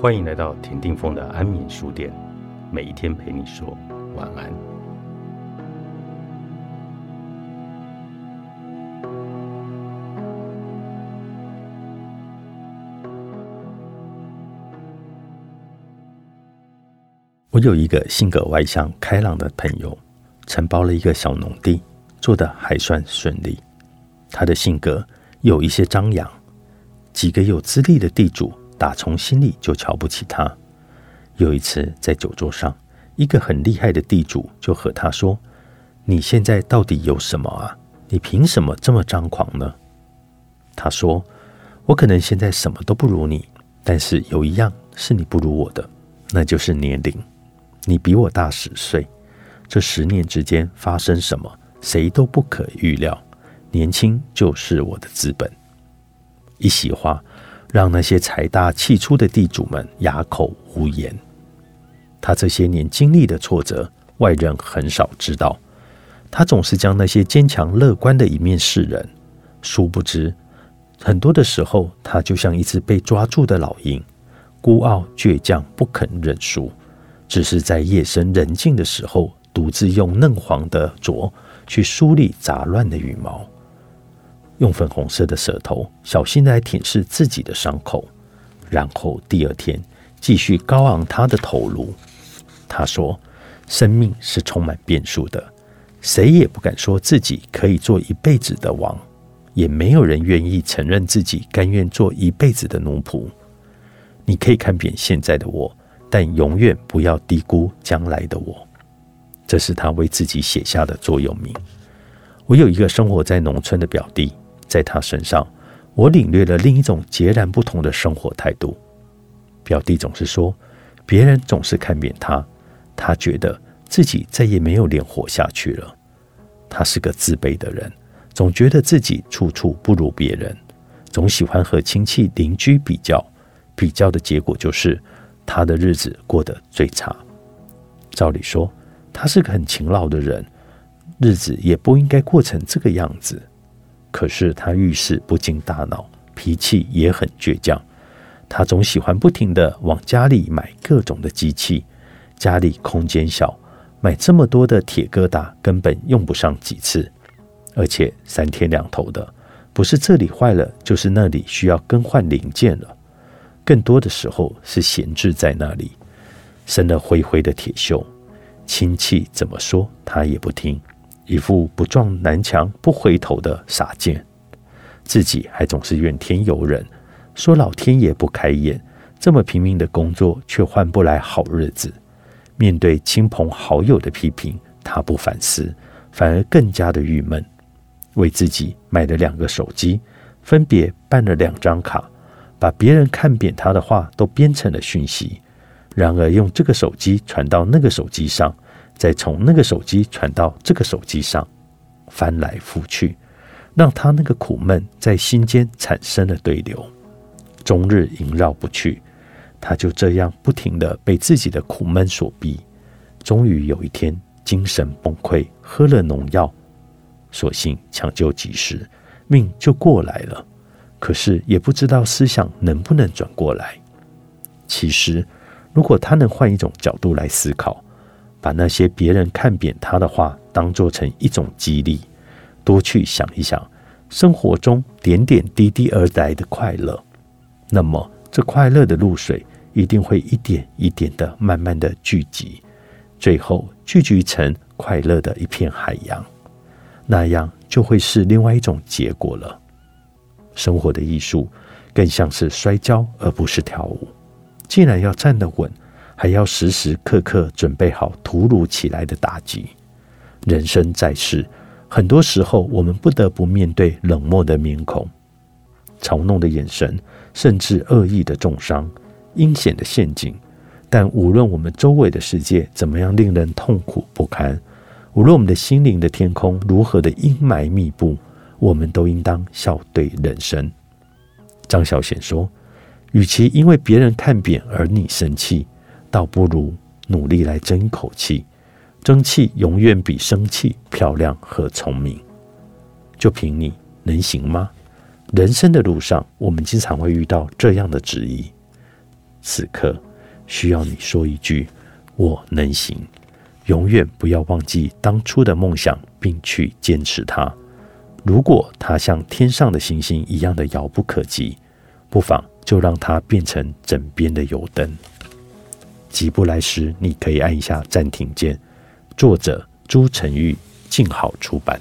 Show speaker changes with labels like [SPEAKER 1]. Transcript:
[SPEAKER 1] 欢迎来到田定峰的安眠书店，每一天陪你说晚安。我有一个性格外向、开朗的朋友，承包了一个小农地，做得还算顺利。他的性格有一些张扬，几个有资历的地主。打从心里就瞧不起他。有一次在酒桌上，一个很厉害的地主就和他说：“你现在到底有什么啊？你凭什么这么张狂呢？”他说：“我可能现在什么都不如你，但是有一样是你不如我的，那就是年龄。你比我大十岁，这十年之间发生什么，谁都不可预料。年轻就是我的资本。”一席话。让那些财大气粗的地主们哑口无言。他这些年经历的挫折，外人很少知道。他总是将那些坚强乐观的一面示人，殊不知，很多的时候，他就像一只被抓住的老鹰，孤傲倔强，不肯认输，只是在夜深人静的时候，独自用嫩黄的啄去梳理杂乱的羽毛。用粉红色的舌头小心地来舔舐自己的伤口，然后第二天继续高昂他的头颅。他说：“生命是充满变数的，谁也不敢说自己可以做一辈子的王，也没有人愿意承认自己甘愿做一辈子的奴仆。你可以看扁现在的我，但永远不要低估将来的我。”这是他为自己写下的座右铭。我有一个生活在农村的表弟。在他身上，我领略了另一种截然不同的生活态度。表弟总是说，别人总是看扁他，他觉得自己再也没有脸活下去了。他是个自卑的人，总觉得自己处处不如别人，总喜欢和亲戚邻居比较，比较的结果就是他的日子过得最差。照理说，他是个很勤劳的人，日子也不应该过成这个样子。可是他遇事不经大脑，脾气也很倔强。他总喜欢不停的往家里买各种的机器，家里空间小，买这么多的铁疙瘩根本用不上几次，而且三天两头的，不是这里坏了，就是那里需要更换零件了。更多的时候是闲置在那里，生了灰灰的铁锈，亲戚怎么说他也不听。一副不撞南墙不回头的傻劲，自己还总是怨天尤人，说老天爷不开眼，这么拼命的工作却换不来好日子。面对亲朋好友的批评，他不反思，反而更加的郁闷。为自己买了两个手机，分别办了两张卡，把别人看扁他的话都编成了讯息，然而用这个手机传到那个手机上。再从那个手机传到这个手机上，翻来覆去，让他那个苦闷在心间产生了对流，终日萦绕不去。他就这样不停的被自己的苦闷所逼，终于有一天精神崩溃，喝了农药，所幸抢救及时，命就过来了。可是也不知道思想能不能转过来。其实，如果他能换一种角度来思考。把那些别人看扁他的话当做成一种激励，多去想一想生活中点点滴滴而来的快乐，那么这快乐的露水一定会一点一点的慢慢的聚集，最后聚集成快乐的一片海洋，那样就会是另外一种结果了。生活的艺术更像是摔跤，而不是跳舞。既然要站得稳。还要时时刻刻准备好突如其来的打击。人生在世，很多时候我们不得不面对冷漠的面孔、嘲弄的眼神，甚至恶意的重伤、阴险的陷阱。但无论我们周围的世界怎么样令人痛苦不堪，无论我们的心灵的天空如何的阴霾密布，我们都应当笑对人生。张小娴说：“与其因为别人看扁而你生气。”倒不如努力来争一口气，争气永远比生气漂亮和聪明。就凭你能行吗？人生的路上，我们经常会遇到这样的质疑：此刻需要你说一句“我能行”。永远不要忘记当初的梦想，并去坚持它。如果它像天上的星星一样的遥不可及，不妨就让它变成枕边的油灯。急不来时，你可以按一下暂停键。作者：朱晨玉，静好出版。